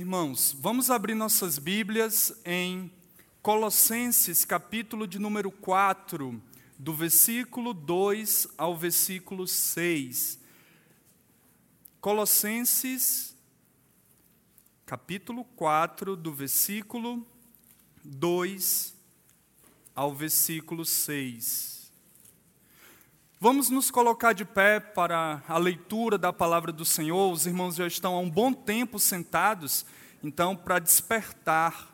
Irmãos, vamos abrir nossas Bíblias em Colossenses, capítulo de número 4, do versículo 2 ao versículo 6. Colossenses, capítulo 4, do versículo 2 ao versículo 6. Vamos nos colocar de pé para a leitura da palavra do Senhor. Os irmãos já estão há um bom tempo sentados, então, para despertar.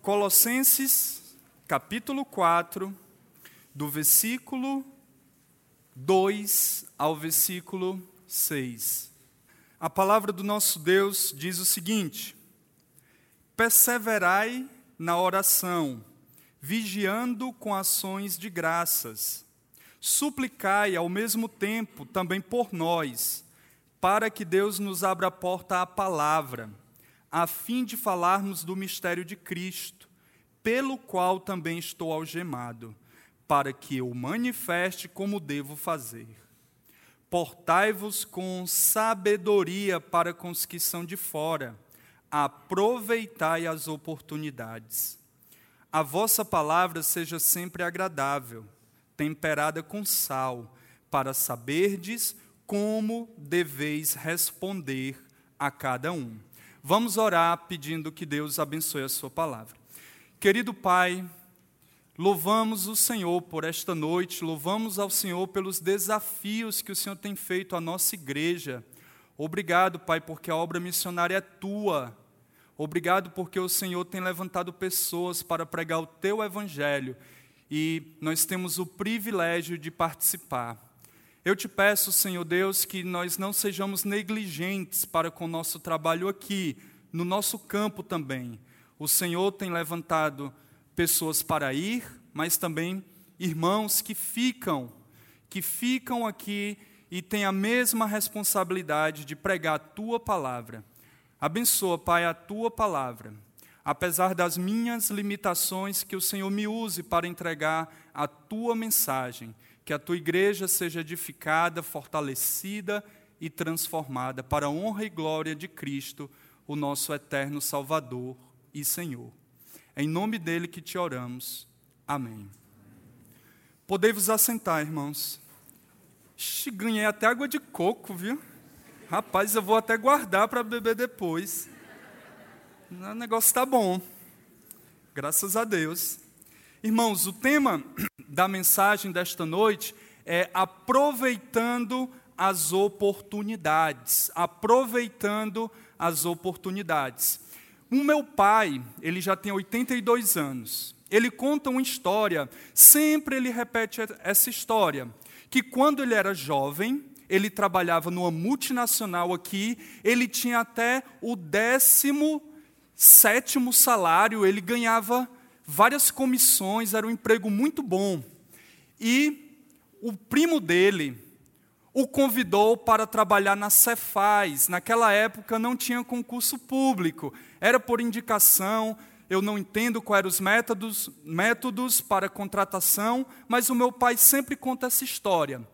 Colossenses, capítulo 4, do versículo 2 ao versículo 6. A palavra do nosso Deus diz o seguinte: Perseverai na oração, vigiando com ações de graças. Suplicai ao mesmo tempo também por nós, para que Deus nos abra a porta à palavra, a fim de falarmos do mistério de Cristo, pelo qual também estou algemado, para que eu manifeste como devo fazer. Portai-vos com sabedoria para com os que são de fora aproveitai as oportunidades. A vossa palavra seja sempre agradável, temperada com sal, para saberdes como deveis responder a cada um. Vamos orar pedindo que Deus abençoe a sua palavra. Querido Pai, louvamos o Senhor por esta noite, louvamos ao Senhor pelos desafios que o Senhor tem feito à nossa igreja. Obrigado, Pai, porque a obra missionária é tua Obrigado porque o Senhor tem levantado pessoas para pregar o teu evangelho e nós temos o privilégio de participar. Eu te peço, Senhor Deus, que nós não sejamos negligentes para com o nosso trabalho aqui, no nosso campo também. O Senhor tem levantado pessoas para ir, mas também irmãos que ficam, que ficam aqui e têm a mesma responsabilidade de pregar a tua palavra. Abençoa, Pai, a tua palavra. Apesar das minhas limitações, que o Senhor me use para entregar a tua mensagem, que a tua igreja seja edificada, fortalecida e transformada para a honra e glória de Cristo, o nosso eterno Salvador e Senhor. É em nome dele que te oramos. Amém. Podei-vos assentar, irmãos. Ganhei até água de coco, viu? Rapaz, eu vou até guardar para beber depois. O negócio está bom. Graças a Deus. Irmãos, o tema da mensagem desta noite é aproveitando as oportunidades. Aproveitando as oportunidades. O meu pai, ele já tem 82 anos. Ele conta uma história, sempre ele repete essa história, que quando ele era jovem, ele trabalhava numa multinacional aqui, ele tinha até o décimo sétimo salário, ele ganhava várias comissões, era um emprego muito bom. E o primo dele o convidou para trabalhar na Cefaz. Naquela época não tinha concurso público, era por indicação. Eu não entendo quais eram os métodos, métodos para contratação, mas o meu pai sempre conta essa história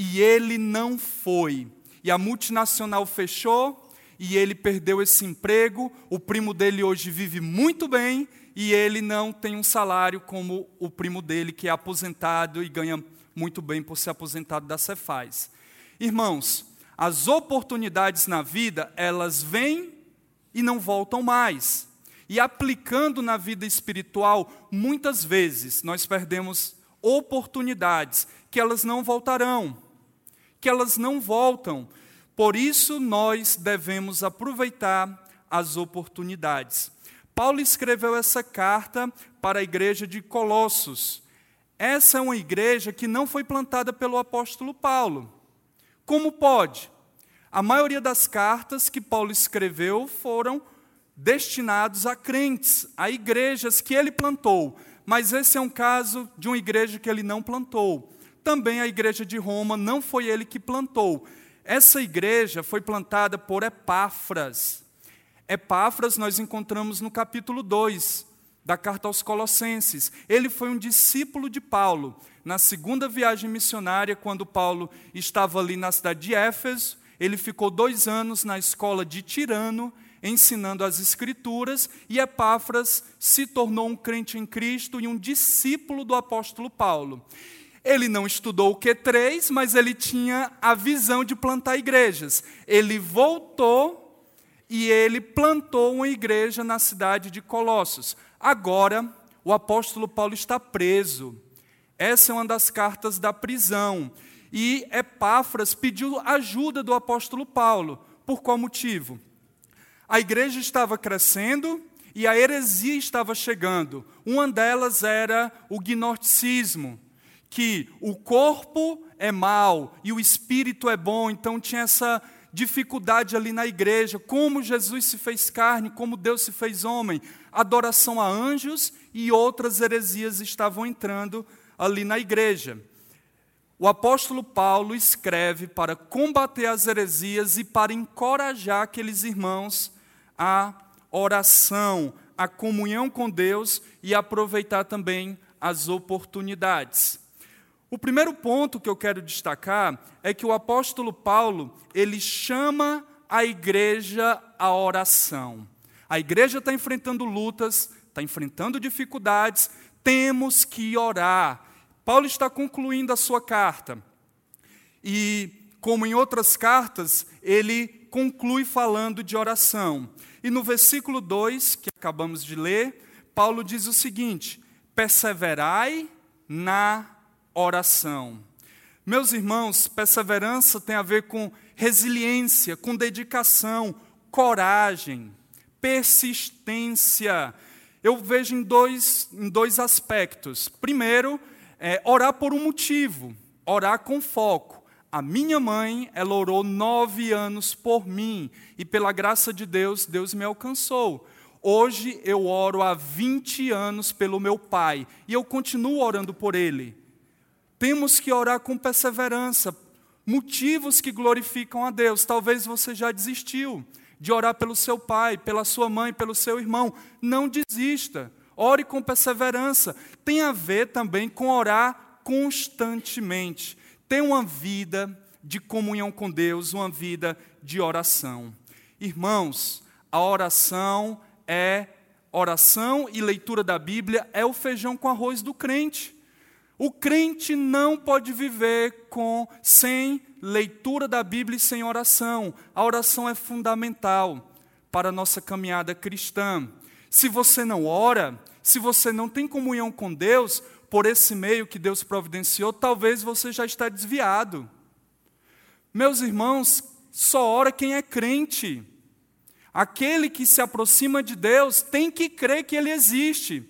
e ele não foi. E a multinacional fechou e ele perdeu esse emprego. O primo dele hoje vive muito bem e ele não tem um salário como o primo dele, que é aposentado e ganha muito bem por ser aposentado da Cefaz. Irmãos, as oportunidades na vida, elas vêm e não voltam mais. E aplicando na vida espiritual, muitas vezes nós perdemos oportunidades que elas não voltarão que elas não voltam. Por isso, nós devemos aproveitar as oportunidades. Paulo escreveu essa carta para a igreja de Colossos. Essa é uma igreja que não foi plantada pelo apóstolo Paulo. Como pode? A maioria das cartas que Paulo escreveu foram destinados a crentes, a igrejas que ele plantou. Mas esse é um caso de uma igreja que ele não plantou também a igreja de Roma não foi ele que plantou. Essa igreja foi plantada por Epáfras. Epáfras nós encontramos no capítulo 2 da carta aos Colossenses. Ele foi um discípulo de Paulo. Na segunda viagem missionária, quando Paulo estava ali na cidade de Éfeso, Ele ficou dois anos na escola de Tirano, ensinando as Escrituras, e Epáfras se tornou um crente em Cristo e um discípulo do apóstolo Paulo. Ele não estudou o Q3, mas ele tinha a visão de plantar igrejas. Ele voltou e ele plantou uma igreja na cidade de Colossos. Agora, o apóstolo Paulo está preso. Essa é uma das cartas da prisão. E Epáfras pediu ajuda do apóstolo Paulo. Por qual motivo? A igreja estava crescendo e a heresia estava chegando. Uma delas era o gnosticismo, que o corpo é mau e o espírito é bom, então tinha essa dificuldade ali na igreja, como Jesus se fez carne, como Deus se fez homem, adoração a anjos e outras heresias estavam entrando ali na igreja. O apóstolo Paulo escreve para combater as heresias e para encorajar aqueles irmãos a oração, a comunhão com Deus e aproveitar também as oportunidades. O primeiro ponto que eu quero destacar é que o apóstolo Paulo, ele chama a igreja à oração. A igreja está enfrentando lutas, está enfrentando dificuldades, temos que orar. Paulo está concluindo a sua carta. E, como em outras cartas, ele conclui falando de oração. E no versículo 2, que acabamos de ler, Paulo diz o seguinte: perseverai na oração. Meus irmãos, perseverança tem a ver com resiliência, com dedicação, coragem, persistência. Eu vejo em dois, em dois aspectos. Primeiro, é orar por um motivo, orar com foco. A minha mãe, ela orou nove anos por mim, e pela graça de Deus, Deus me alcançou. Hoje eu oro há 20 anos pelo meu pai, e eu continuo orando por ele. Temos que orar com perseverança, motivos que glorificam a Deus. Talvez você já desistiu de orar pelo seu pai, pela sua mãe, pelo seu irmão. Não desista. Ore com perseverança. Tem a ver também com orar constantemente. Ter uma vida de comunhão com Deus, uma vida de oração. Irmãos, a oração é oração e leitura da Bíblia é o feijão com arroz do crente. O crente não pode viver com sem leitura da Bíblia e sem oração. A oração é fundamental para a nossa caminhada cristã. Se você não ora, se você não tem comunhão com Deus, por esse meio que Deus providenciou, talvez você já está desviado. Meus irmãos, só ora quem é crente. Aquele que se aproxima de Deus tem que crer que Ele existe.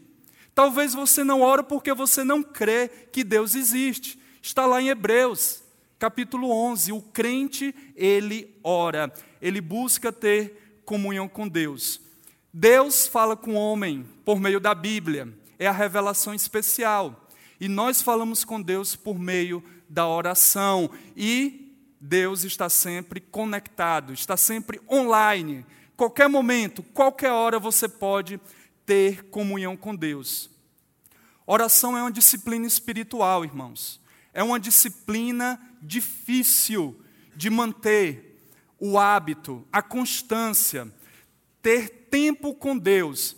Talvez você não ore porque você não crê que Deus existe. Está lá em Hebreus, capítulo 11. O crente, ele ora, ele busca ter comunhão com Deus. Deus fala com o homem por meio da Bíblia, é a revelação especial. E nós falamos com Deus por meio da oração. E Deus está sempre conectado, está sempre online. Qualquer momento, qualquer hora você pode ter comunhão com Deus. Oração é uma disciplina espiritual, irmãos. É uma disciplina difícil de manter o hábito, a constância, ter tempo com Deus.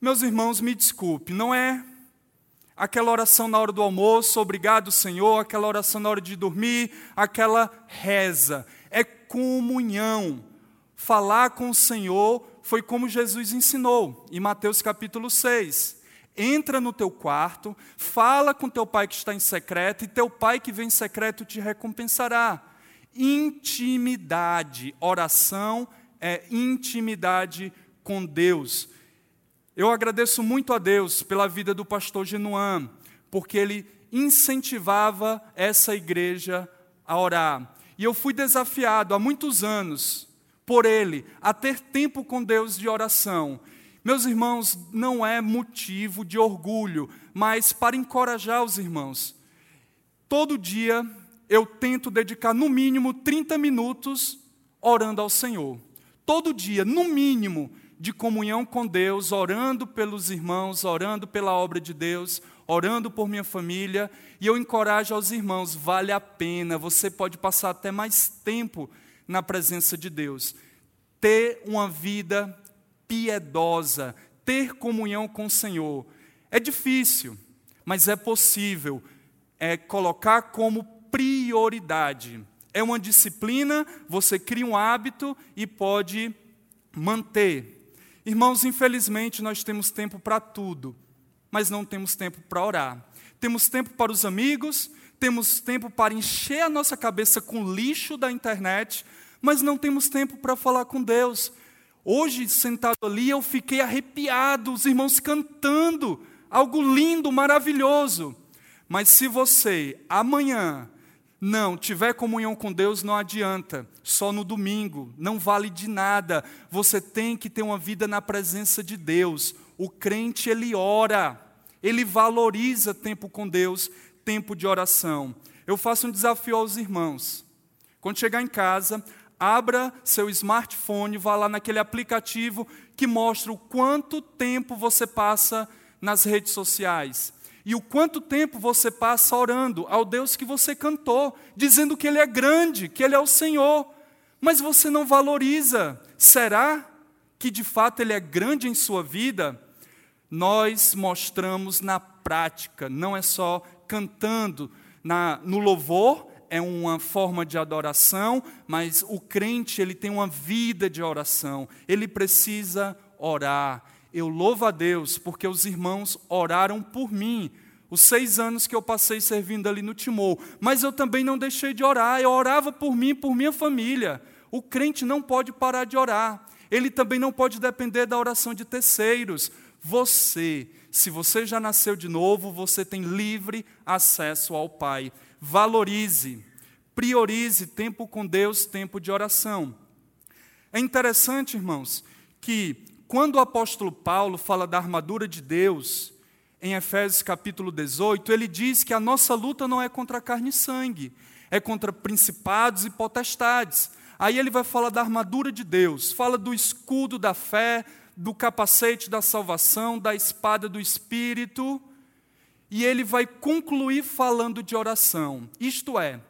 Meus irmãos, me desculpe, não é aquela oração na hora do almoço, obrigado, Senhor, aquela oração na hora de dormir, aquela reza. É comunhão. Falar com o Senhor foi como Jesus ensinou em Mateus capítulo 6. Entra no teu quarto, fala com teu pai que está em secreto, e teu pai que vem em secreto te recompensará. Intimidade, oração é intimidade com Deus. Eu agradeço muito a Deus pela vida do pastor Genuan, porque ele incentivava essa igreja a orar. E eu fui desafiado há muitos anos por ele a ter tempo com Deus de oração. Meus irmãos, não é motivo de orgulho, mas para encorajar os irmãos. Todo dia eu tento dedicar no mínimo 30 minutos orando ao Senhor. Todo dia, no mínimo, de comunhão com Deus, orando pelos irmãos, orando pela obra de Deus, orando por minha família, e eu encorajo aos irmãos, vale a pena, você pode passar até mais tempo na presença de Deus. Ter uma vida piedosa, ter comunhão com o Senhor. É difícil, mas é possível. É colocar como prioridade. É uma disciplina, você cria um hábito e pode manter. Irmãos, infelizmente nós temos tempo para tudo, mas não temos tempo para orar. Temos tempo para os amigos, temos tempo para encher a nossa cabeça com lixo da internet, mas não temos tempo para falar com Deus. Hoje, sentado ali, eu fiquei arrepiado, os irmãos cantando, algo lindo, maravilhoso. Mas se você amanhã não tiver comunhão com Deus, não adianta, só no domingo, não vale de nada. Você tem que ter uma vida na presença de Deus. O crente, ele ora, ele valoriza tempo com Deus, tempo de oração. Eu faço um desafio aos irmãos. Quando chegar em casa, abra seu smartphone, vá lá naquele aplicativo que mostra o quanto tempo você passa nas redes sociais e o quanto tempo você passa orando ao Deus que você cantou, dizendo que Ele é grande, que Ele é o Senhor, mas você não valoriza. Será que de fato Ele é grande em sua vida? Nós mostramos na prática, não é só cantando. Na, no louvor é uma forma de adoração, mas o crente ele tem uma vida de oração. Ele precisa orar. Eu louvo a Deus porque os irmãos oraram por mim. Os seis anos que eu passei servindo ali no Timor. Mas eu também não deixei de orar. Eu orava por mim, por minha família. O crente não pode parar de orar. Ele também não pode depender da oração de terceiros. Você se você já nasceu de novo, você tem livre acesso ao Pai. Valorize, priorize tempo com Deus, tempo de oração. É interessante, irmãos, que quando o apóstolo Paulo fala da armadura de Deus, em Efésios capítulo 18, ele diz que a nossa luta não é contra carne e sangue, é contra principados e potestades. Aí ele vai falar da armadura de Deus, fala do escudo da fé, do capacete da salvação, da espada do Espírito, e ele vai concluir falando de oração. Isto é,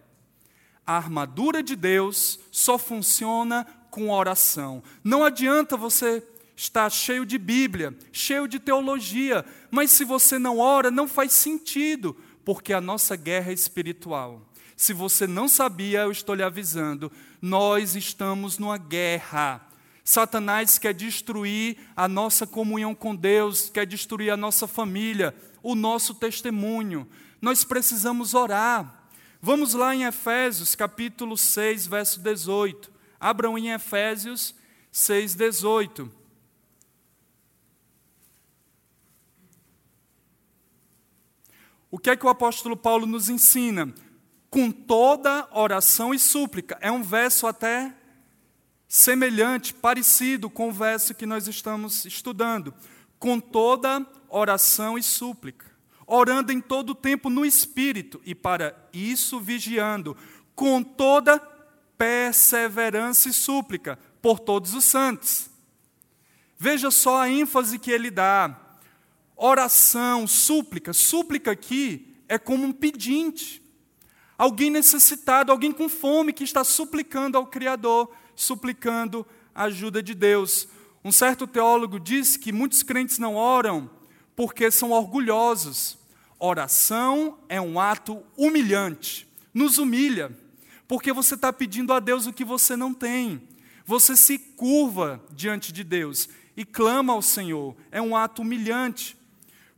a armadura de Deus só funciona com oração. Não adianta você estar cheio de Bíblia, cheio de teologia, mas se você não ora, não faz sentido, porque a nossa guerra é espiritual. Se você não sabia, eu estou lhe avisando, nós estamos numa guerra Satanás quer destruir a nossa comunhão com Deus, quer destruir a nossa família, o nosso testemunho. Nós precisamos orar. Vamos lá em Efésios, capítulo 6, verso 18. Abram em Efésios 6, 18. O que é que o apóstolo Paulo nos ensina? Com toda oração e súplica. É um verso até semelhante, parecido com o verso que nós estamos estudando, com toda oração e súplica, orando em todo tempo no Espírito, e para isso vigiando, com toda perseverança e súplica por todos os santos. Veja só a ênfase que ele dá. Oração, súplica. Súplica aqui é como um pedinte. Alguém necessitado, alguém com fome que está suplicando ao Criador suplicando a ajuda de Deus. Um certo teólogo diz que muitos crentes não oram porque são orgulhosos. Oração é um ato humilhante, nos humilha, porque você está pedindo a Deus o que você não tem. Você se curva diante de Deus e clama ao Senhor. É um ato humilhante.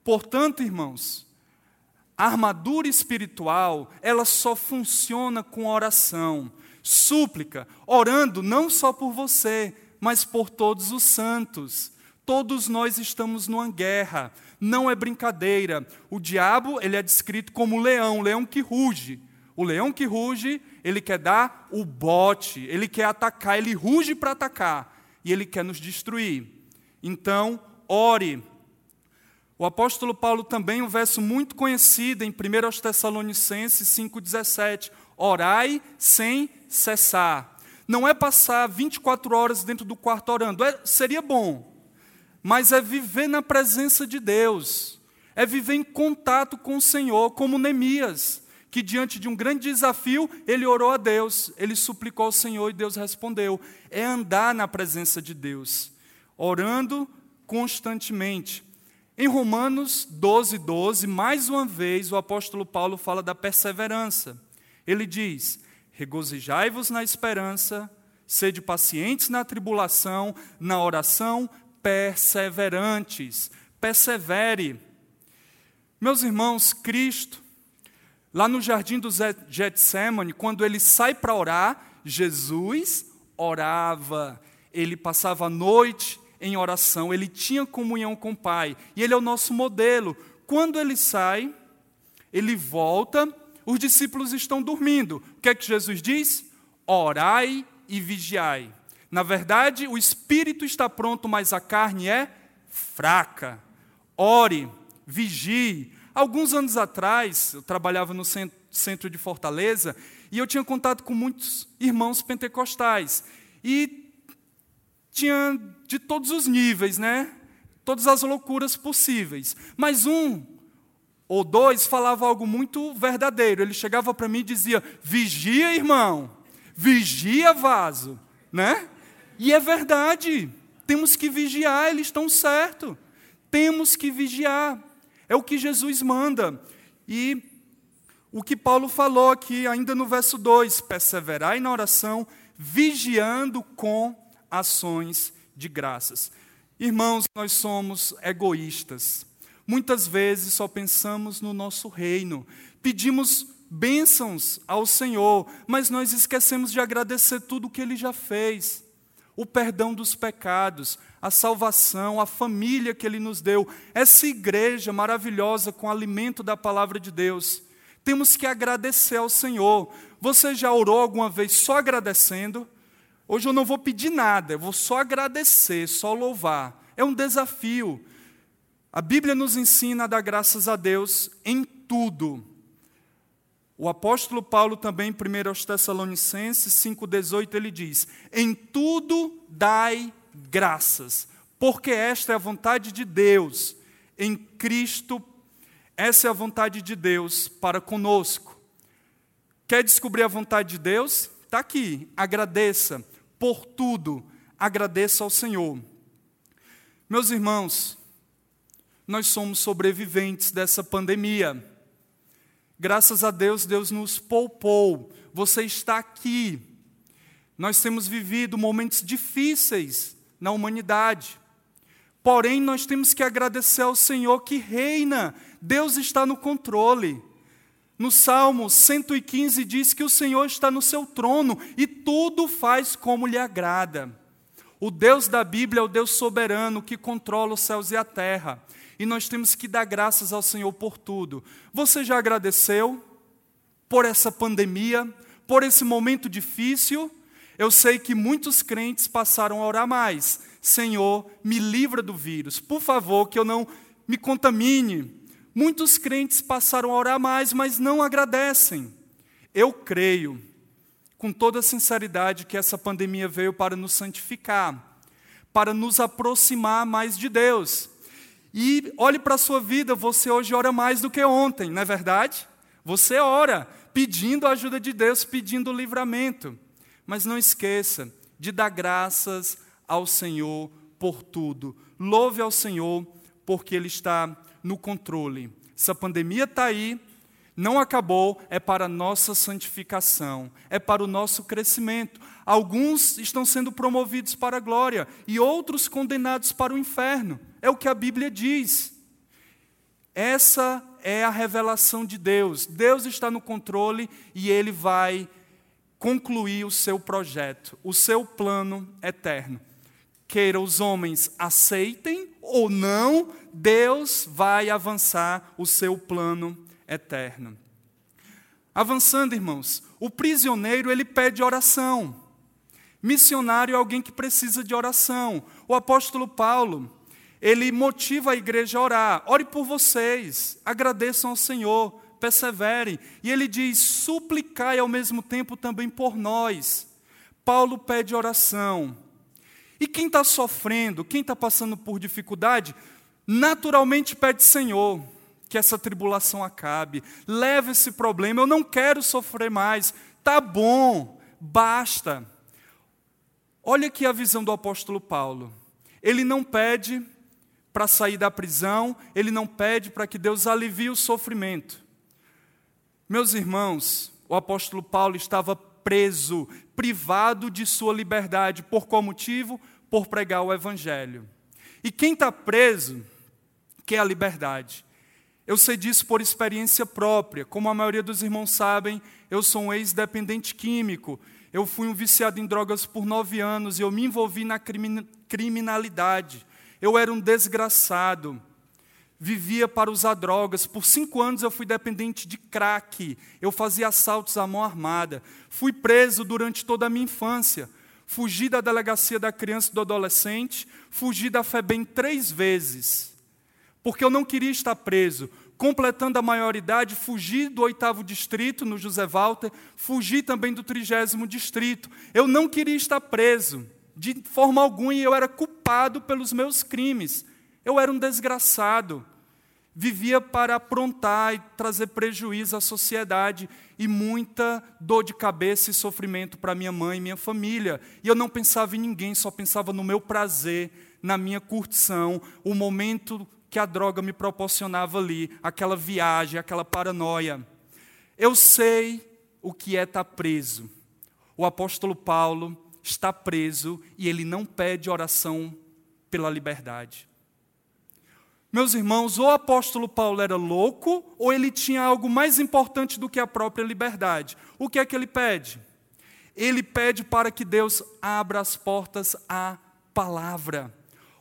Portanto, irmãos, a armadura espiritual, ela só funciona com oração súplica, orando não só por você, mas por todos os santos. Todos nós estamos numa guerra, não é brincadeira. O diabo, ele é descrito como leão, leão que ruge. O leão que ruge, ele quer dar o bote, ele quer atacar, ele ruge para atacar e ele quer nos destruir. Então, ore. O apóstolo Paulo também, um verso muito conhecido em 1 Tessalonicenses 5,17: Orai sem cessar. Não é passar 24 horas dentro do quarto orando. É, seria bom, mas é viver na presença de Deus. É viver em contato com o Senhor, como Neemias, que diante de um grande desafio, ele orou a Deus, ele suplicou ao Senhor e Deus respondeu. É andar na presença de Deus, orando constantemente. Em Romanos 12, 12, mais uma vez o apóstolo Paulo fala da perseverança. Ele diz: Regozijai-vos na esperança, sede pacientes na tribulação, na oração, perseverantes. Persevere. Meus irmãos, Cristo, lá no jardim do Getsemane, quando ele sai para orar, Jesus orava. Ele passava a noite em oração, ele tinha comunhão com o Pai, e ele é o nosso modelo. Quando ele sai, ele volta, os discípulos estão dormindo. O que é que Jesus diz? Orai e vigiai. Na verdade, o espírito está pronto, mas a carne é fraca. Ore, vigie. Alguns anos atrás, eu trabalhava no centro de Fortaleza e eu tinha contato com muitos irmãos pentecostais. E tinha de todos os níveis, né? Todas as loucuras possíveis. Mas um ou dois falava algo muito verdadeiro. Ele chegava para mim e dizia: Vigia, irmão. Vigia, vaso. Né? E é verdade. Temos que vigiar, eles estão certos. Temos que vigiar. É o que Jesus manda. E o que Paulo falou aqui, ainda no verso 2: perseverai na oração, vigiando com ações de graças. Irmãos, nós somos egoístas. Muitas vezes só pensamos no nosso reino, pedimos bênçãos ao Senhor, mas nós esquecemos de agradecer tudo o que Ele já fez. O perdão dos pecados, a salvação, a família que Ele nos deu, essa igreja maravilhosa com alimento da palavra de Deus. Temos que agradecer ao Senhor. Você já orou alguma vez só agradecendo? Hoje eu não vou pedir nada, eu vou só agradecer, só louvar. É um desafio. A Bíblia nos ensina a dar graças a Deus em tudo. O apóstolo Paulo também, em 1 aos Tessalonicenses 5,18, ele diz: Em tudo dai graças, porque esta é a vontade de Deus em Cristo, essa é a vontade de Deus para conosco. Quer descobrir a vontade de Deus? Está aqui, agradeça por tudo, agradeça ao Senhor. Meus irmãos, nós somos sobreviventes dessa pandemia. Graças a Deus, Deus nos poupou. Você está aqui. Nós temos vivido momentos difíceis na humanidade. Porém, nós temos que agradecer ao Senhor que reina. Deus está no controle. No Salmo 115 diz que o Senhor está no seu trono e tudo faz como lhe agrada. O Deus da Bíblia é o Deus soberano que controla os céus e a terra. E nós temos que dar graças ao Senhor por tudo. Você já agradeceu por essa pandemia, por esse momento difícil? Eu sei que muitos crentes passaram a orar mais. Senhor, me livra do vírus. Por favor, que eu não me contamine Muitos crentes passaram a orar mais, mas não agradecem. Eu creio, com toda sinceridade, que essa pandemia veio para nos santificar, para nos aproximar mais de Deus. E olhe para a sua vida, você hoje ora mais do que ontem, não é verdade? Você ora, pedindo a ajuda de Deus, pedindo o livramento. Mas não esqueça de dar graças ao Senhor por tudo. Louve ao Senhor, porque Ele está no controle. Essa pandemia está aí, não acabou, é para a nossa santificação, é para o nosso crescimento. Alguns estão sendo promovidos para a glória e outros condenados para o inferno. É o que a Bíblia diz. Essa é a revelação de Deus. Deus está no controle e ele vai concluir o seu projeto, o seu plano eterno queira os homens aceitem ou não, Deus vai avançar o seu plano eterno. Avançando, irmãos, o prisioneiro ele pede oração. Missionário é alguém que precisa de oração. O apóstolo Paulo, ele motiva a igreja a orar. Ore por vocês, agradeçam ao Senhor, perseverem. E ele diz: suplicai ao mesmo tempo também por nós. Paulo pede oração. E quem está sofrendo, quem está passando por dificuldade, naturalmente pede Senhor. Que essa tribulação acabe. Leve esse problema, eu não quero sofrer mais. Tá bom, basta. Olha aqui a visão do apóstolo Paulo. Ele não pede para sair da prisão, ele não pede para que Deus alivie o sofrimento. Meus irmãos, o apóstolo Paulo estava preso, privado de sua liberdade. Por qual motivo? Por pregar o evangelho. E quem está preso quer a liberdade. Eu sei disso por experiência própria. Como a maioria dos irmãos sabem, eu sou um ex-dependente químico. Eu fui um viciado em drogas por nove anos e eu me envolvi na criminalidade. Eu era um desgraçado. Vivia para usar drogas. Por cinco anos eu fui dependente de crack. Eu fazia assaltos à mão armada. Fui preso durante toda a minha infância. Fugi da delegacia da criança e do adolescente. Fugi da FEBEM três vezes porque eu não queria estar preso. Completando a maioridade, fugi do oitavo distrito, no José Walter, fugi também do trigésimo distrito. Eu não queria estar preso, de forma alguma, e eu era culpado pelos meus crimes. Eu era um desgraçado. Vivia para aprontar e trazer prejuízo à sociedade e muita dor de cabeça e sofrimento para minha mãe e minha família. E eu não pensava em ninguém, só pensava no meu prazer, na minha curtição, o momento que a droga me proporcionava ali, aquela viagem, aquela paranoia. Eu sei o que é estar preso. O apóstolo Paulo está preso e ele não pede oração pela liberdade. Meus irmãos, ou o apóstolo Paulo era louco, ou ele tinha algo mais importante do que a própria liberdade. O que é que ele pede? Ele pede para que Deus abra as portas à palavra.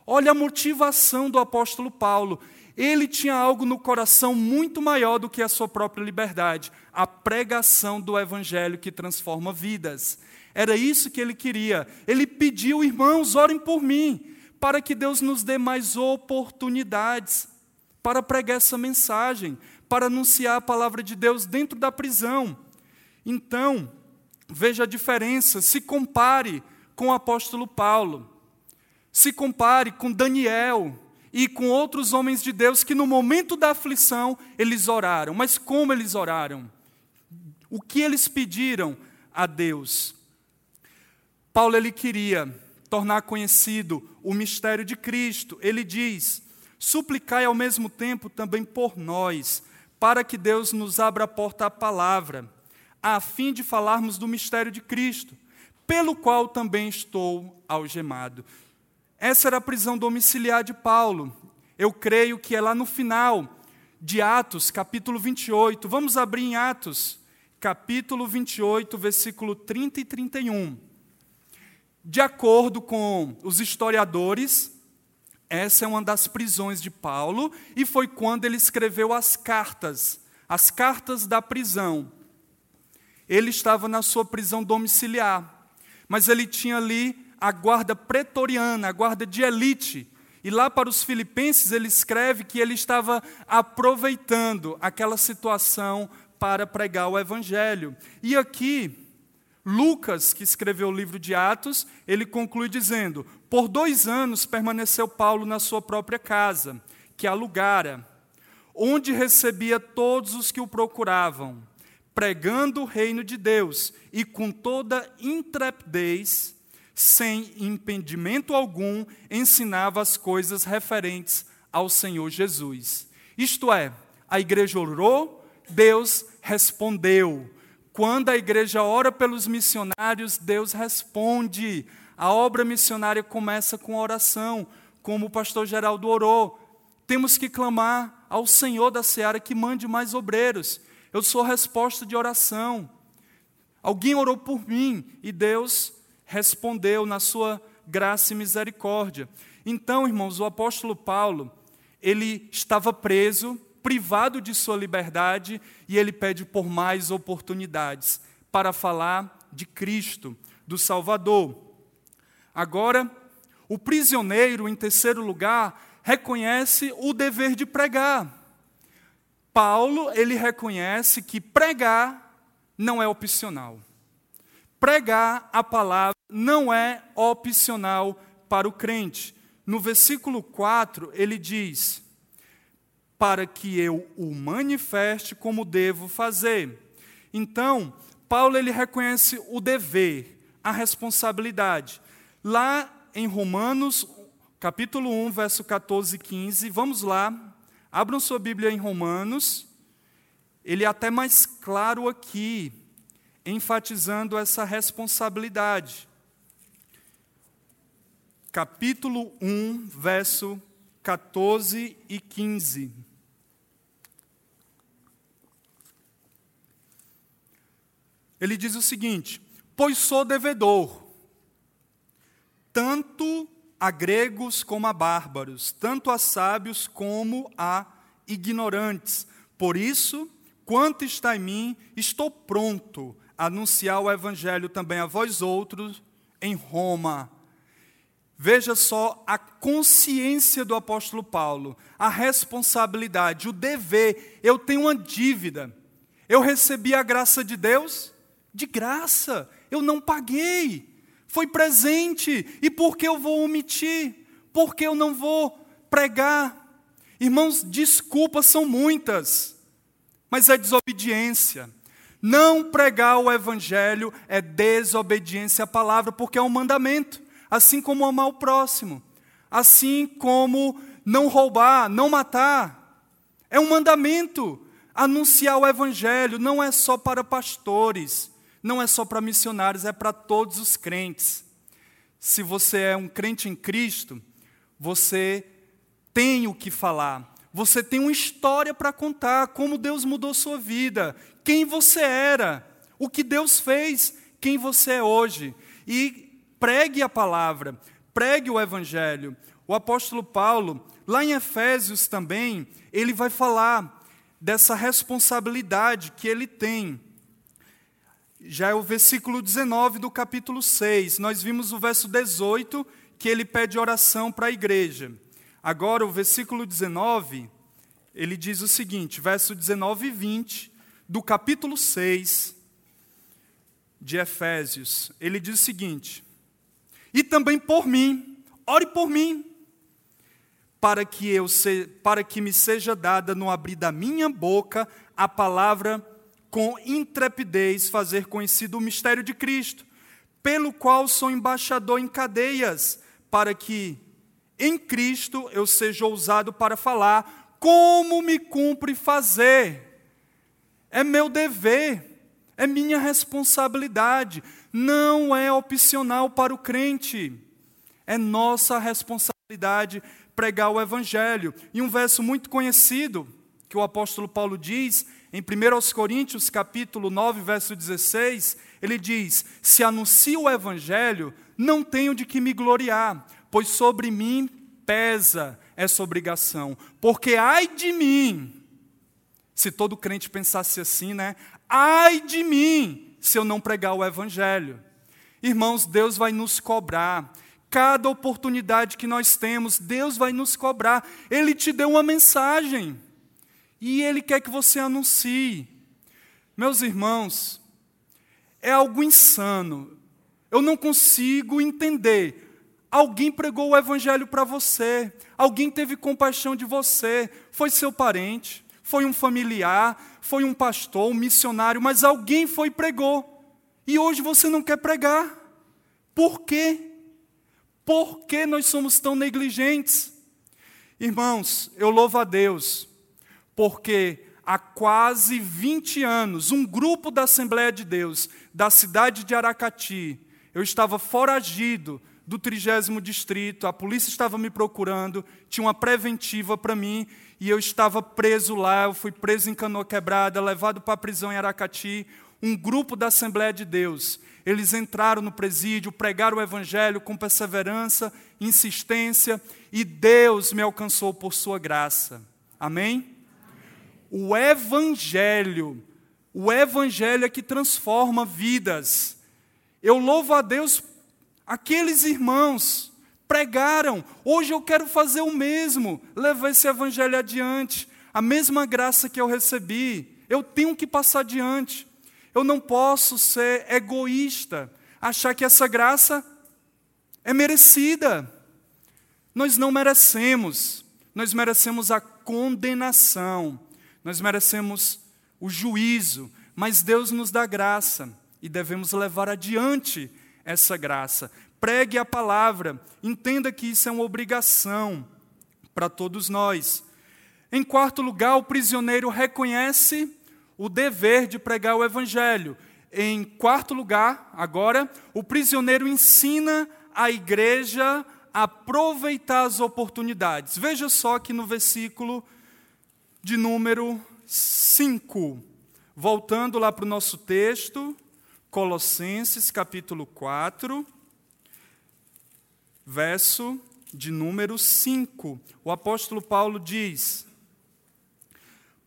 Olha a motivação do apóstolo Paulo. Ele tinha algo no coração muito maior do que a sua própria liberdade: a pregação do evangelho que transforma vidas. Era isso que ele queria. Ele pediu, irmãos, orem por mim, para que Deus nos dê mais oportunidades para pregar essa mensagem, para anunciar a palavra de Deus dentro da prisão. Então, veja a diferença, se compare com o apóstolo Paulo. Se compare com Daniel e com outros homens de Deus que no momento da aflição eles oraram. Mas como eles oraram? O que eles pediram a Deus? Paulo ele queria tornar conhecido o mistério de Cristo. Ele diz: "Suplicai ao mesmo tempo também por nós, para que Deus nos abra a porta à palavra, a fim de falarmos do mistério de Cristo, pelo qual também estou algemado." Essa era a prisão domiciliar de Paulo. Eu creio que é lá no final de Atos, capítulo 28. Vamos abrir em Atos, capítulo 28, versículo 30 e 31. De acordo com os historiadores, essa é uma das prisões de Paulo e foi quando ele escreveu as cartas, as cartas da prisão. Ele estava na sua prisão domiciliar, mas ele tinha ali a guarda pretoriana, a guarda de elite. E lá para os filipenses ele escreve que ele estava aproveitando aquela situação para pregar o evangelho. E aqui, Lucas, que escreveu o livro de Atos, ele conclui dizendo: Por dois anos permaneceu Paulo na sua própria casa, que alugara, onde recebia todos os que o procuravam, pregando o reino de Deus e com toda intrepidez sem impedimento algum, ensinava as coisas referentes ao Senhor Jesus. Isto é, a igreja orou, Deus respondeu. Quando a igreja ora pelos missionários, Deus responde. A obra missionária começa com oração, como o pastor Geraldo orou. Temos que clamar ao Senhor da seara que mande mais obreiros. Eu sou resposta de oração. Alguém orou por mim e Deus respondeu na sua graça e misericórdia. Então, irmãos, o apóstolo Paulo, ele estava preso, privado de sua liberdade, e ele pede por mais oportunidades para falar de Cristo, do Salvador. Agora, o prisioneiro, em terceiro lugar, reconhece o dever de pregar. Paulo, ele reconhece que pregar não é opcional. Pregar a palavra não é opcional para o crente. No versículo 4, ele diz: para que eu o manifeste como devo fazer. Então, Paulo ele reconhece o dever, a responsabilidade. Lá em Romanos, capítulo 1, verso 14 e 15, vamos lá, abram sua Bíblia em Romanos, ele é até mais claro aqui, enfatizando essa responsabilidade. Capítulo 1, verso 14 e 15. Ele diz o seguinte: Pois sou devedor, tanto a gregos como a bárbaros, tanto a sábios como a ignorantes. Por isso, quanto está em mim, estou pronto anunciar o evangelho também a vós outros em Roma. Veja só a consciência do apóstolo Paulo, a responsabilidade, o dever. Eu tenho uma dívida. Eu recebi a graça de Deus de graça. Eu não paguei. Foi presente. E por que eu vou omitir? Por que eu não vou pregar? Irmãos, desculpas são muitas, mas é desobediência. Não pregar o evangelho é desobediência à palavra, porque é um mandamento, assim como amar o próximo, assim como não roubar, não matar. É um mandamento. Anunciar o evangelho não é só para pastores, não é só para missionários, é para todos os crentes. Se você é um crente em Cristo, você tem o que falar, você tem uma história para contar, como Deus mudou sua vida, quem você era, o que Deus fez, quem você é hoje. E pregue a palavra, pregue o evangelho. O apóstolo Paulo, lá em Efésios também, ele vai falar dessa responsabilidade que ele tem já é o versículo 19 do capítulo 6. Nós vimos o verso 18, que ele pede oração para a igreja. Agora, o versículo 19, ele diz o seguinte, verso 19 e 20 do capítulo 6 de Efésios. Ele diz o seguinte: E também por mim, ore por mim, para que eu se, para que me seja dada no abrir da minha boca a palavra com intrepidez fazer conhecido o mistério de Cristo, pelo qual sou embaixador em cadeias, para que em Cristo eu seja ousado para falar como me cumpre fazer. É meu dever, é minha responsabilidade, não é opcional para o crente. É nossa responsabilidade pregar o evangelho. E um verso muito conhecido que o apóstolo Paulo diz em 1 Coríntios, capítulo 9, verso 16, ele diz: Se anuncio o evangelho, não tenho de que me gloriar, pois sobre mim pesa essa obrigação. Porque ai de mim, se todo crente pensasse assim, né? Ai de mim, se eu não pregar o evangelho. Irmãos, Deus vai nos cobrar. Cada oportunidade que nós temos, Deus vai nos cobrar. Ele te deu uma mensagem e Ele quer que você anuncie. Meus irmãos, é algo insano. Eu não consigo entender. Alguém pregou o Evangelho para você, alguém teve compaixão de você, foi seu parente, foi um familiar, foi um pastor, um missionário, mas alguém foi e pregou. E hoje você não quer pregar. Por quê? Por que nós somos tão negligentes? Irmãos, eu louvo a Deus porque há quase 20 anos, um grupo da Assembleia de Deus, da cidade de Aracati, eu estava foragido do trigésimo distrito, a polícia estava me procurando, tinha uma preventiva para mim, e eu estava preso lá, eu fui preso em Canoa Quebrada, levado para a prisão em Aracati, um grupo da Assembleia de Deus. Eles entraram no presídio, pregaram o evangelho com perseverança, insistência, e Deus me alcançou por sua graça. Amém? O Evangelho, o Evangelho é que transforma vidas. Eu louvo a Deus, aqueles irmãos pregaram, hoje eu quero fazer o mesmo, levar esse Evangelho adiante, a mesma graça que eu recebi, eu tenho que passar adiante. Eu não posso ser egoísta, achar que essa graça é merecida. Nós não merecemos, nós merecemos a condenação. Nós merecemos o juízo, mas Deus nos dá graça e devemos levar adiante essa graça. Pregue a palavra, entenda que isso é uma obrigação para todos nós. Em quarto lugar, o prisioneiro reconhece o dever de pregar o evangelho. Em quarto lugar, agora, o prisioneiro ensina a igreja a aproveitar as oportunidades. Veja só que no versículo de número 5, voltando lá para o nosso texto, Colossenses capítulo 4, verso de número 5. O apóstolo Paulo diz: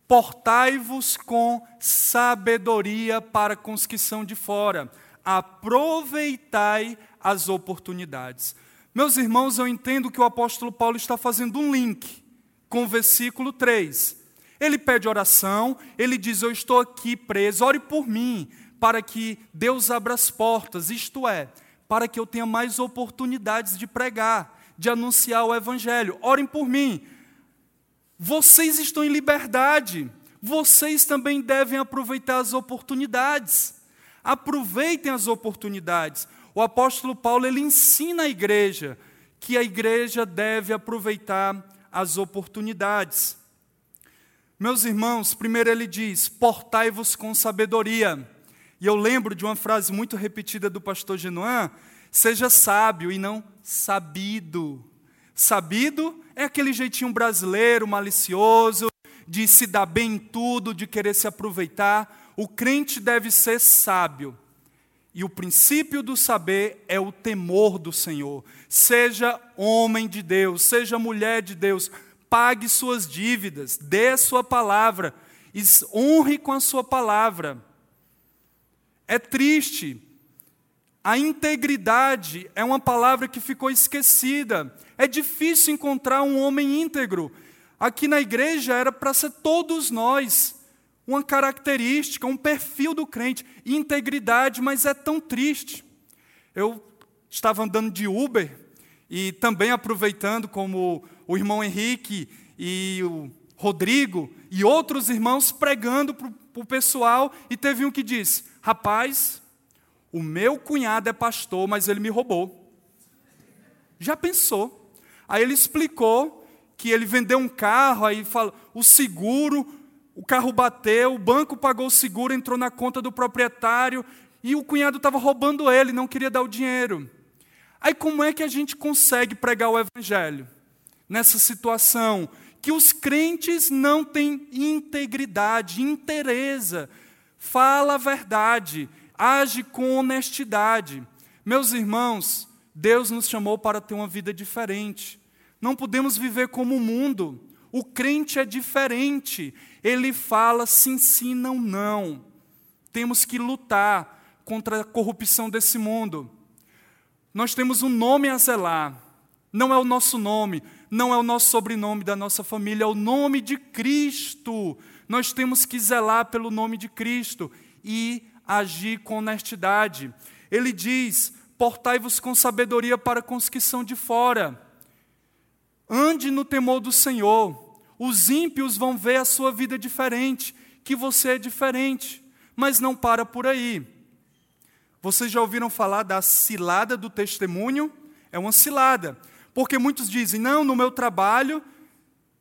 Portai-vos com sabedoria para com os que são de fora, aproveitai as oportunidades. Meus irmãos, eu entendo que o apóstolo Paulo está fazendo um link com o versículo 3. Ele pede oração, ele diz: Eu estou aqui preso, ore por mim, para que Deus abra as portas, isto é, para que eu tenha mais oportunidades de pregar, de anunciar o Evangelho. Orem por mim. Vocês estão em liberdade, vocês também devem aproveitar as oportunidades. Aproveitem as oportunidades. O apóstolo Paulo ele ensina a igreja que a igreja deve aproveitar as oportunidades. Meus irmãos, primeiro ele diz: portai-vos com sabedoria. E eu lembro de uma frase muito repetida do pastor Genoan: seja sábio e não sabido. Sabido é aquele jeitinho brasileiro, malicioso, de se dar bem em tudo, de querer se aproveitar. O crente deve ser sábio. E o princípio do saber é o temor do Senhor. Seja homem de Deus, seja mulher de Deus, pague suas dívidas, dê a sua palavra, honre com a sua palavra. É triste. A integridade é uma palavra que ficou esquecida. É difícil encontrar um homem íntegro. Aqui na igreja era para ser todos nós uma característica, um perfil do crente, integridade, mas é tão triste. Eu estava andando de Uber e também aproveitando como o irmão Henrique e o Rodrigo e outros irmãos pregando para o pessoal e teve um que disse: Rapaz, o meu cunhado é pastor, mas ele me roubou. Já pensou? Aí ele explicou que ele vendeu um carro, aí fala, o seguro, o carro bateu, o banco pagou o seguro, entrou na conta do proprietário e o cunhado estava roubando ele, não queria dar o dinheiro. Aí como é que a gente consegue pregar o evangelho nessa situação que os crentes não têm integridade, interesa, fala a verdade, age com honestidade. Meus irmãos, Deus nos chamou para ter uma vida diferente. Não podemos viver como o mundo. O crente é diferente. Ele fala sim, sim, não, não. Temos que lutar contra a corrupção desse mundo. Nós temos um nome a zelar. Não é o nosso nome, não é o nosso sobrenome da nossa família, é o nome de Cristo nós temos que zelar pelo nome de Cristo e agir com honestidade. Ele diz: portai-vos com sabedoria para que são de fora. Ande no temor do Senhor. Os ímpios vão ver a sua vida diferente, que você é diferente, mas não para por aí. Vocês já ouviram falar da cilada do testemunho? É uma cilada, porque muitos dizem: não, no meu trabalho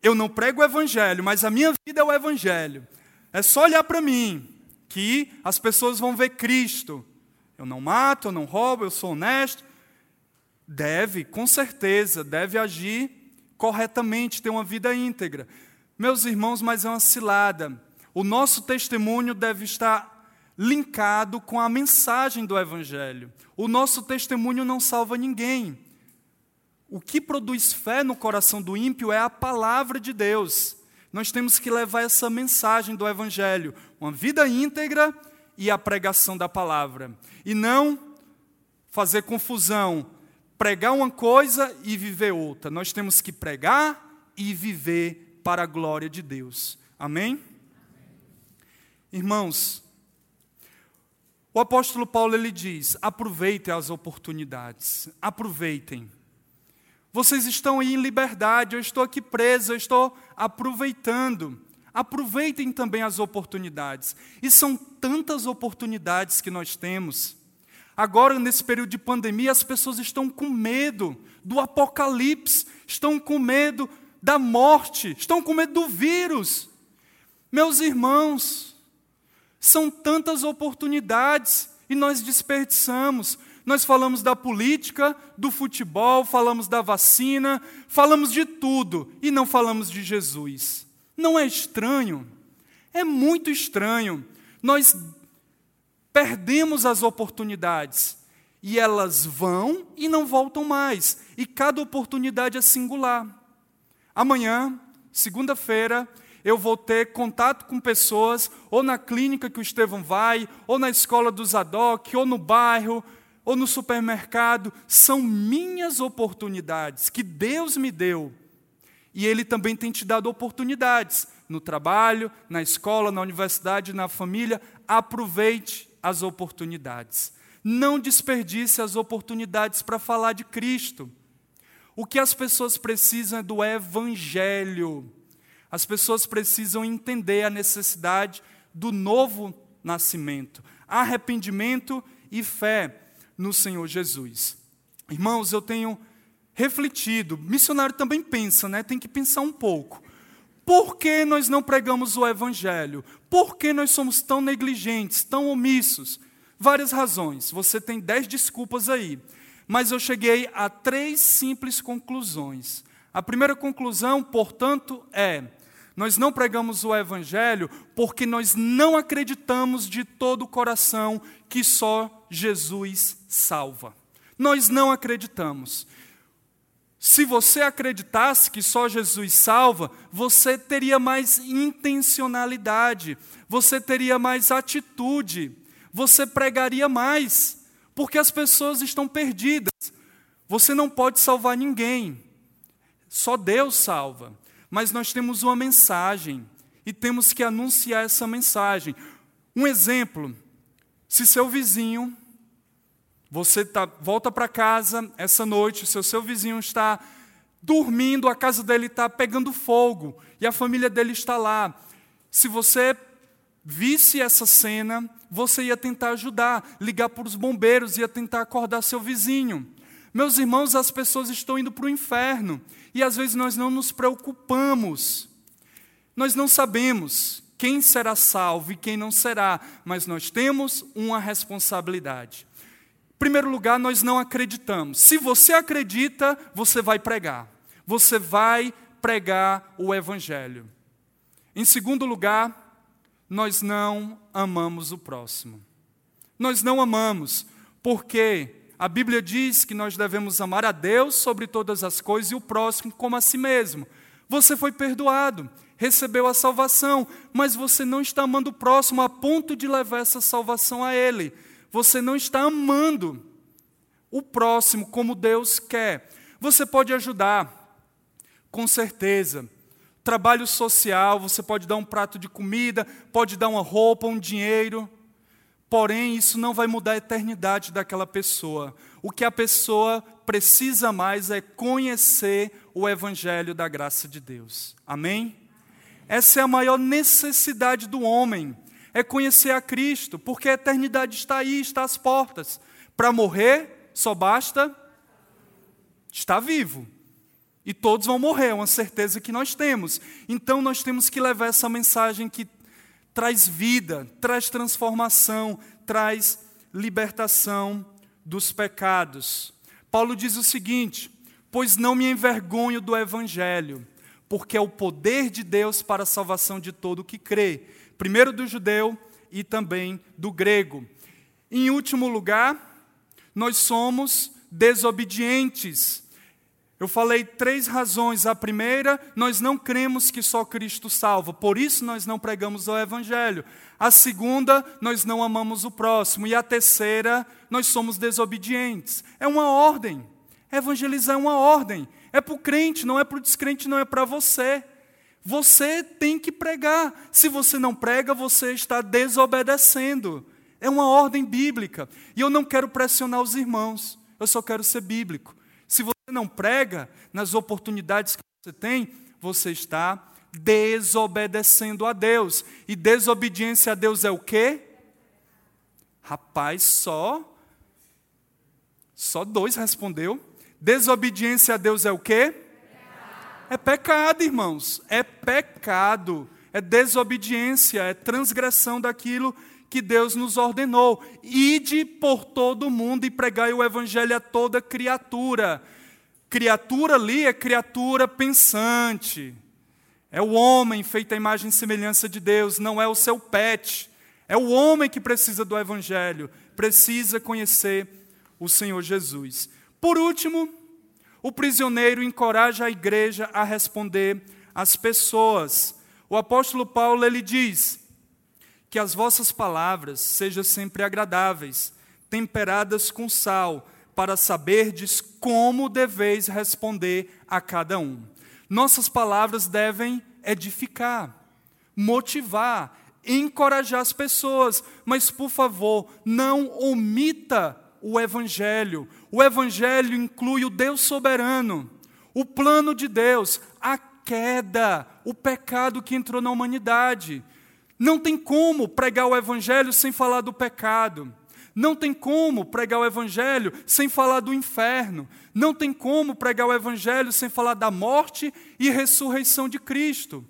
eu não prego o evangelho, mas a minha vida é o evangelho. É só olhar para mim que as pessoas vão ver Cristo. Eu não mato, eu não roubo, eu sou honesto. Deve, com certeza, deve agir corretamente, ter uma vida íntegra. Meus irmãos, mas é uma cilada. O nosso testemunho deve estar linkado com a mensagem do Evangelho. O nosso testemunho não salva ninguém. O que produz fé no coração do ímpio é a palavra de Deus. Nós temos que levar essa mensagem do Evangelho, uma vida íntegra e a pregação da palavra. E não fazer confusão, pregar uma coisa e viver outra. Nós temos que pregar e viver para a glória de Deus. Amém? Irmãos, o apóstolo Paulo ele diz: aproveitem as oportunidades, aproveitem. Vocês estão aí em liberdade, eu estou aqui preso, eu estou aproveitando. Aproveitem também as oportunidades. E são tantas oportunidades que nós temos. Agora, nesse período de pandemia, as pessoas estão com medo do apocalipse, estão com medo da morte, estão com medo do vírus. Meus irmãos, são tantas oportunidades e nós desperdiçamos. Nós falamos da política, do futebol, falamos da vacina, falamos de tudo e não falamos de Jesus. Não é estranho? É muito estranho. Nós perdemos as oportunidades e elas vão e não voltam mais. E cada oportunidade é singular. Amanhã, segunda-feira, eu vou ter contato com pessoas, ou na clínica que o Estevão vai, ou na escola do Zadok, ou no bairro, ou no supermercado. São minhas oportunidades que Deus me deu. E Ele também tem te dado oportunidades no trabalho, na escola, na universidade, na família. Aproveite as oportunidades. Não desperdice as oportunidades para falar de Cristo. O que as pessoas precisam é do Evangelho. As pessoas precisam entender a necessidade do novo nascimento, arrependimento e fé no Senhor Jesus. Irmãos, eu tenho refletido, missionário também pensa, né? Tem que pensar um pouco. Por que nós não pregamos o Evangelho? Por que nós somos tão negligentes, tão omissos? Várias razões. Você tem dez desculpas aí. Mas eu cheguei a três simples conclusões. A primeira conclusão, portanto, é: nós não pregamos o Evangelho porque nós não acreditamos de todo o coração que só Jesus salva. Nós não acreditamos. Se você acreditasse que só Jesus salva, você teria mais intencionalidade, você teria mais atitude, você pregaria mais, porque as pessoas estão perdidas. Você não pode salvar ninguém, só Deus salva. Mas nós temos uma mensagem e temos que anunciar essa mensagem. Um exemplo: se seu vizinho você tá, volta para casa essa noite, seu, seu vizinho está dormindo, a casa dele está pegando fogo e a família dele está lá. Se você visse essa cena, você ia tentar ajudar, ligar para os bombeiros, ia tentar acordar seu vizinho. Meus irmãos, as pessoas estão indo para o inferno e às vezes nós não nos preocupamos. Nós não sabemos quem será salvo e quem não será, mas nós temos uma responsabilidade. Primeiro lugar, nós não acreditamos. Se você acredita, você vai pregar. Você vai pregar o Evangelho. Em segundo lugar, nós não amamos o próximo. Nós não amamos, porque a Bíblia diz que nós devemos amar a Deus sobre todas as coisas e o próximo como a si mesmo. Você foi perdoado, recebeu a salvação, mas você não está amando o próximo a ponto de levar essa salvação a Ele você não está amando o próximo como Deus quer. Você pode ajudar, com certeza. Trabalho social, você pode dar um prato de comida, pode dar uma roupa, um dinheiro. Porém, isso não vai mudar a eternidade daquela pessoa. O que a pessoa precisa mais é conhecer o Evangelho da graça de Deus. Amém? Essa é a maior necessidade do homem é conhecer a Cristo, porque a eternidade está aí, está às portas. Para morrer, só basta estar vivo. E todos vão morrer, é uma certeza que nós temos. Então nós temos que levar essa mensagem que traz vida, traz transformação, traz libertação dos pecados. Paulo diz o seguinte: Pois não me envergonho do evangelho, porque é o poder de Deus para a salvação de todo o que crê primeiro do judeu e também do grego. Em último lugar, nós somos desobedientes. Eu falei três razões. A primeira, nós não cremos que só Cristo salva, por isso nós não pregamos o Evangelho. A segunda, nós não amamos o próximo. E a terceira, nós somos desobedientes. É uma ordem. Evangelizar é uma ordem. É para o crente, não é para o descrente, não é para você. Você tem que pregar. Se você não prega, você está desobedecendo. É uma ordem bíblica. E eu não quero pressionar os irmãos. Eu só quero ser bíblico. Se você não prega nas oportunidades que você tem, você está desobedecendo a Deus. E desobediência a Deus é o quê? Rapaz, só só dois respondeu. Desobediência a Deus é o quê? É pecado, irmãos. É pecado. É desobediência, é transgressão daquilo que Deus nos ordenou. Ide por todo o mundo e pregai o evangelho a toda criatura. Criatura ali é criatura pensante. É o homem feito à imagem e semelhança de Deus, não é o seu pet. É o homem que precisa do evangelho, precisa conhecer o Senhor Jesus. Por último, o prisioneiro encoraja a igreja a responder às pessoas. O apóstolo Paulo ele diz: que as vossas palavras sejam sempre agradáveis, temperadas com sal, para saberdes como deveis responder a cada um. Nossas palavras devem edificar, motivar, encorajar as pessoas, mas por favor, não omita o Evangelho. O Evangelho inclui o Deus soberano, o plano de Deus, a queda, o pecado que entrou na humanidade. Não tem como pregar o Evangelho sem falar do pecado. Não tem como pregar o Evangelho sem falar do inferno. Não tem como pregar o Evangelho sem falar da morte e ressurreição de Cristo.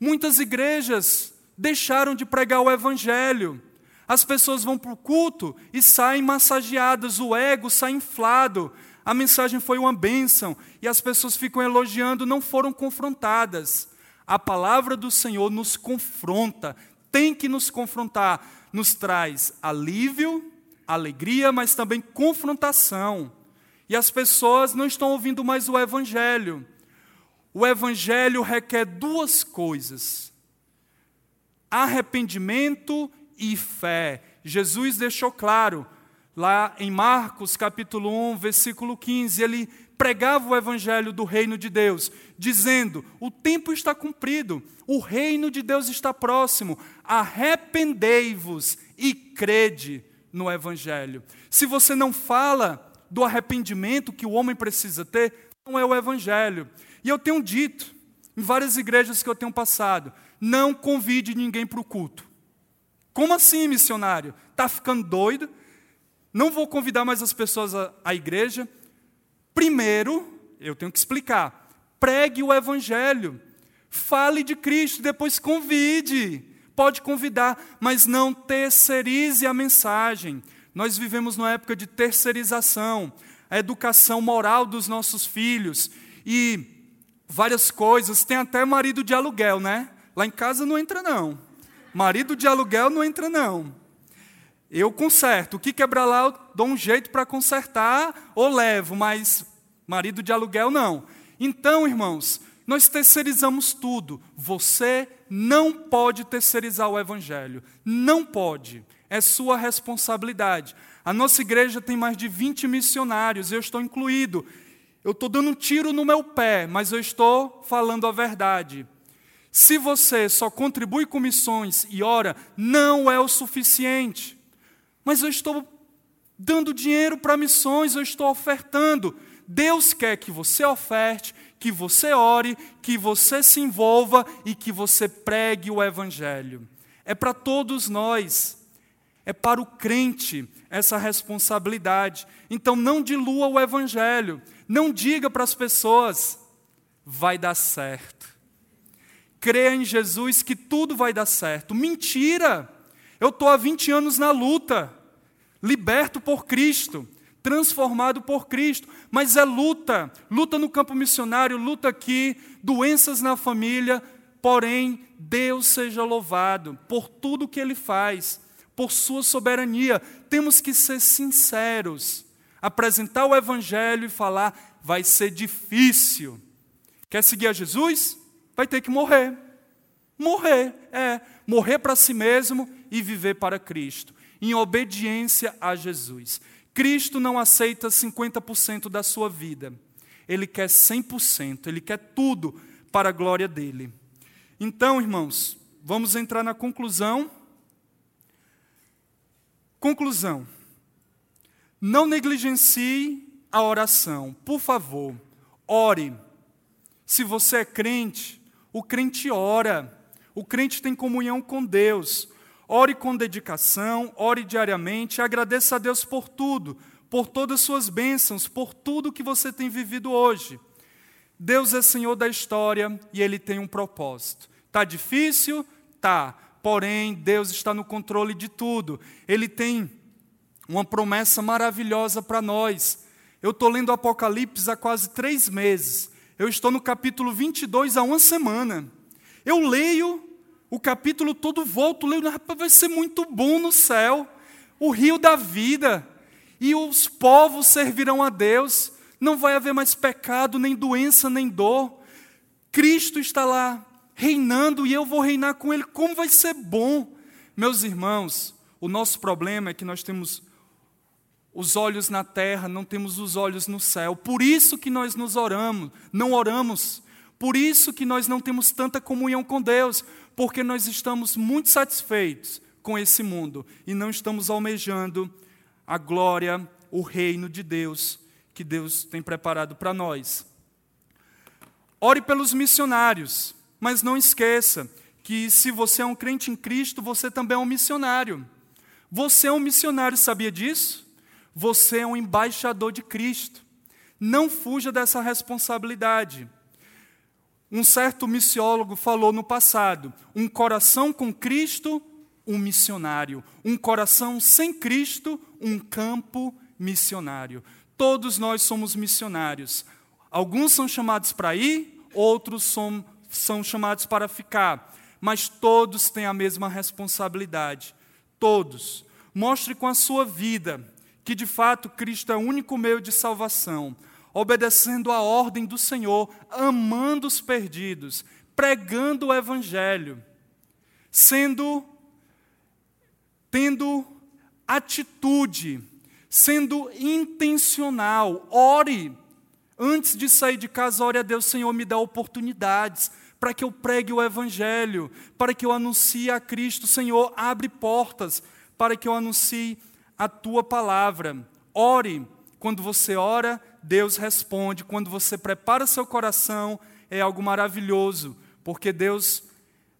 Muitas igrejas deixaram de pregar o Evangelho as pessoas vão para o culto e saem massageadas, o ego sai inflado. A mensagem foi uma bênção e as pessoas ficam elogiando, não foram confrontadas. A palavra do Senhor nos confronta, tem que nos confrontar, nos traz alívio, alegria, mas também confrontação. E as pessoas não estão ouvindo mais o Evangelho. O Evangelho requer duas coisas: arrependimento e fé. Jesus deixou claro, lá em Marcos capítulo 1, versículo 15, ele pregava o evangelho do reino de Deus, dizendo: O tempo está cumprido, o reino de Deus está próximo, arrependei-vos e crede no evangelho. Se você não fala do arrependimento que o homem precisa ter, não é o evangelho. E eu tenho dito, em várias igrejas que eu tenho passado, não convide ninguém para o culto. Como assim, missionário? Está ficando doido? Não vou convidar mais as pessoas à, igreja. Primeiro, eu tenho que explicar. Pregue o evangelho. Fale de Cristo, depois convide. Pode convidar, mas não terceirize a mensagem. Nós vivemos numa época de terceirização, a educação moral dos nossos filhos e várias coisas. Tem até marido de aluguel, né? Lá em casa não entra, não. Marido de aluguel não entra, não. Eu conserto. O que quebrar lá, eu dou um jeito para consertar ou levo, mas marido de aluguel não. Então, irmãos, nós terceirizamos tudo. Você não pode terceirizar o Evangelho. Não pode. É sua responsabilidade. A nossa igreja tem mais de 20 missionários, eu estou incluído. Eu estou dando um tiro no meu pé, mas eu estou falando a verdade. Se você só contribui com missões e ora, não é o suficiente. Mas eu estou dando dinheiro para missões, eu estou ofertando. Deus quer que você oferte, que você ore, que você se envolva e que você pregue o Evangelho. É para todos nós, é para o crente essa responsabilidade. Então não dilua o Evangelho, não diga para as pessoas, vai dar certo creia em Jesus que tudo vai dar certo. Mentira! Eu estou há 20 anos na luta, liberto por Cristo, transformado por Cristo, mas é luta, luta no campo missionário, luta aqui, doenças na família, porém, Deus seja louvado por tudo que Ele faz, por Sua soberania. Temos que ser sinceros, apresentar o Evangelho e falar, vai ser difícil. Quer seguir a Jesus? Vai ter que morrer. Morrer, é, morrer para si mesmo e viver para Cristo, em obediência a Jesus. Cristo não aceita 50% da sua vida, ele quer 100%, ele quer tudo para a glória dele. Então, irmãos, vamos entrar na conclusão. Conclusão. Não negligencie a oração. Por favor, ore. Se você é crente, o crente ora. O crente tem comunhão com Deus. Ore com dedicação, ore diariamente, agradeça a Deus por tudo, por todas as suas bênçãos, por tudo que você tem vivido hoje. Deus é Senhor da história e Ele tem um propósito. Está difícil? Tá. Porém, Deus está no controle de tudo. Ele tem uma promessa maravilhosa para nós. Eu estou lendo Apocalipse há quase três meses. Eu estou no capítulo 22 há uma semana. Eu leio o capítulo todo, volto, leio, rapaz, vai ser muito bom no céu. O rio da vida. E os povos servirão a Deus. Não vai haver mais pecado, nem doença, nem dor. Cristo está lá reinando e eu vou reinar com Ele. Como vai ser bom. Meus irmãos, o nosso problema é que nós temos os olhos na terra, não temos os olhos no céu. Por isso que nós nos oramos, não oramos. Por isso que nós não temos tanta comunhão com Deus, porque nós estamos muito satisfeitos com esse mundo e não estamos almejando a glória, o reino de Deus que Deus tem preparado para nós. Ore pelos missionários, mas não esqueça que se você é um crente em Cristo, você também é um missionário. Você é um missionário, sabia disso? Você é um embaixador de Cristo. Não fuja dessa responsabilidade. Um certo missiólogo falou no passado: um coração com Cristo, um missionário. Um coração sem Cristo, um campo missionário. Todos nós somos missionários. Alguns são chamados para ir, outros são, são chamados para ficar. Mas todos têm a mesma responsabilidade. Todos. Mostre com a sua vida que de fato Cristo é o único meio de salvação, obedecendo a ordem do Senhor, amando os perdidos, pregando o evangelho, sendo tendo atitude, sendo intencional. Ore antes de sair de casa, ore a Deus, Senhor, me dá oportunidades para que eu pregue o evangelho, para que eu anuncie a Cristo, Senhor, abre portas para que eu anuncie a tua palavra. Ore. Quando você ora, Deus responde. Quando você prepara seu coração, é algo maravilhoso, porque Deus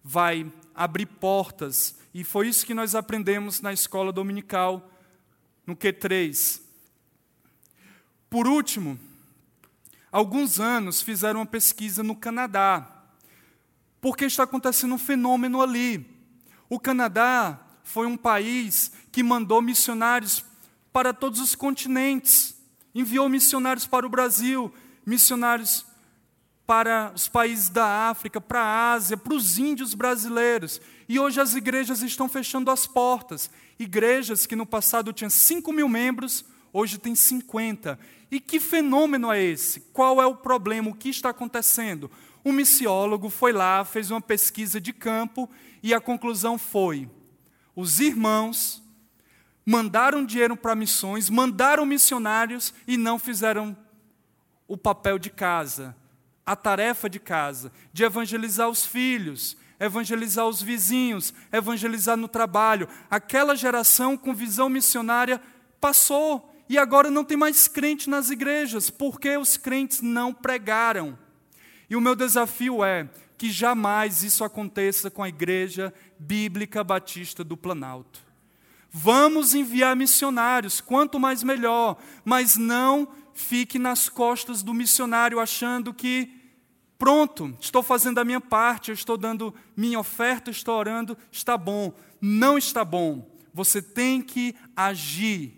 vai abrir portas. E foi isso que nós aprendemos na escola dominical, no Q3. Por último, alguns anos fizeram uma pesquisa no Canadá, porque está acontecendo um fenômeno ali. O Canadá foi um país que mandou missionários para todos os continentes. Enviou missionários para o Brasil, missionários para os países da África, para a Ásia, para os índios brasileiros. E hoje as igrejas estão fechando as portas. Igrejas que no passado tinham 5 mil membros, hoje tem 50. E que fenômeno é esse? Qual é o problema? O que está acontecendo? Um missiólogo foi lá, fez uma pesquisa de campo e a conclusão foi: os irmãos mandaram dinheiro para missões, mandaram missionários e não fizeram o papel de casa, a tarefa de casa, de evangelizar os filhos, evangelizar os vizinhos, evangelizar no trabalho. Aquela geração com visão missionária passou e agora não tem mais crente nas igrejas, porque os crentes não pregaram. E o meu desafio é que jamais isso aconteça com a Igreja Bíblica Batista do Planalto. Vamos enviar missionários, quanto mais melhor, mas não fique nas costas do missionário achando que, pronto, estou fazendo a minha parte, eu estou dando minha oferta, estou orando, está bom. Não está bom. Você tem que agir,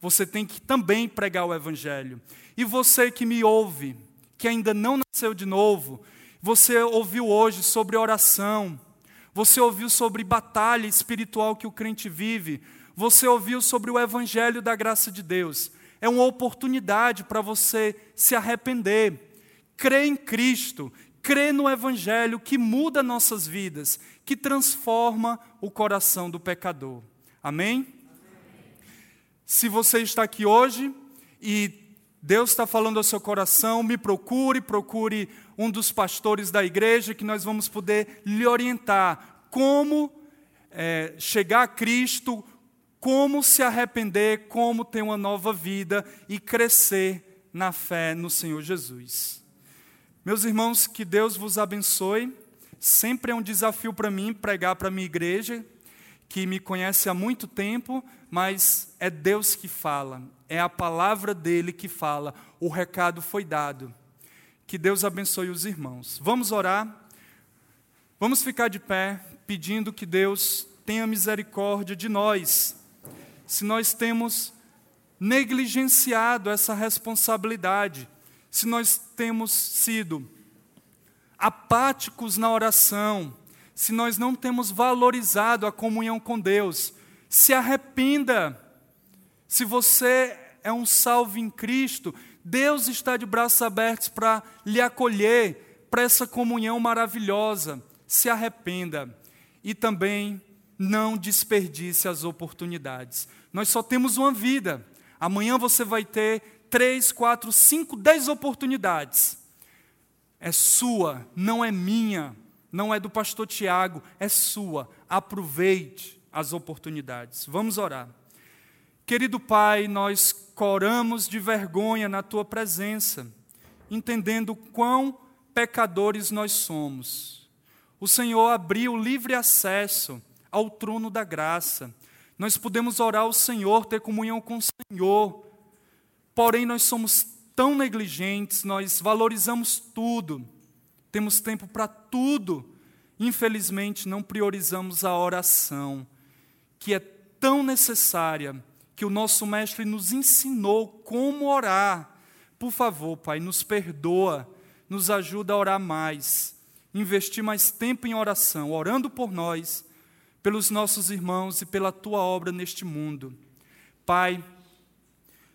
você tem que também pregar o Evangelho. E você que me ouve, que ainda não nasceu de novo, você ouviu hoje sobre oração, você ouviu sobre batalha espiritual que o crente vive, você ouviu sobre o evangelho da graça de Deus. É uma oportunidade para você se arrepender, crer em Cristo, crer no evangelho que muda nossas vidas, que transforma o coração do pecador. Amém? Amém. Se você está aqui hoje e Deus está falando ao seu coração, me procure, procure um dos pastores da igreja, que nós vamos poder lhe orientar como é, chegar a Cristo, como se arrepender, como ter uma nova vida e crescer na fé no Senhor Jesus. Meus irmãos, que Deus vos abençoe. Sempre é um desafio para mim pregar para a minha igreja, que me conhece há muito tempo, mas é Deus que fala, é a palavra dele que fala, o recado foi dado. Que Deus abençoe os irmãos. Vamos orar. Vamos ficar de pé, pedindo que Deus tenha misericórdia de nós, se nós temos negligenciado essa responsabilidade, se nós temos sido apáticos na oração, se nós não temos valorizado a comunhão com Deus, se arrependa. Se você é um salvo em Cristo, Deus está de braços abertos para lhe acolher para essa comunhão maravilhosa. Se arrependa e também não desperdice as oportunidades. Nós só temos uma vida. Amanhã você vai ter três, quatro, cinco, dez oportunidades. É sua, não é minha, não é do pastor Tiago, é sua. Aproveite as oportunidades. Vamos orar. Querido Pai, nós coramos de vergonha na tua presença, entendendo quão pecadores nós somos. O Senhor abriu livre acesso ao trono da graça. Nós podemos orar ao Senhor, ter comunhão com o Senhor. Porém, nós somos tão negligentes, nós valorizamos tudo, temos tempo para tudo. Infelizmente, não priorizamos a oração, que é tão necessária, que o nosso Mestre nos ensinou como orar. Por favor, Pai, nos perdoa, nos ajuda a orar mais, investir mais tempo em oração, orando por nós pelos nossos irmãos e pela tua obra neste mundo. Pai,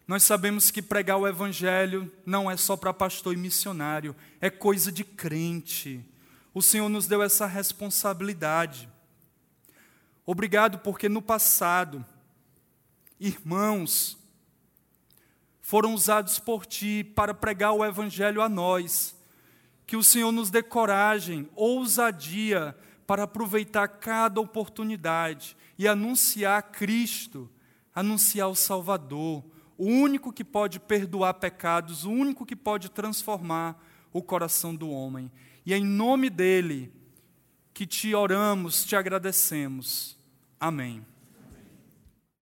nós sabemos que pregar o Evangelho não é só para pastor e missionário, é coisa de crente. O Senhor nos deu essa responsabilidade. Obrigado porque no passado, irmãos foram usados por Ti para pregar o Evangelho a nós. Que o Senhor nos dê coragem, ousadia, para aproveitar cada oportunidade e anunciar Cristo, anunciar o Salvador, o único que pode perdoar pecados, o único que pode transformar o coração do homem. E é em nome dele que te oramos, te agradecemos. Amém.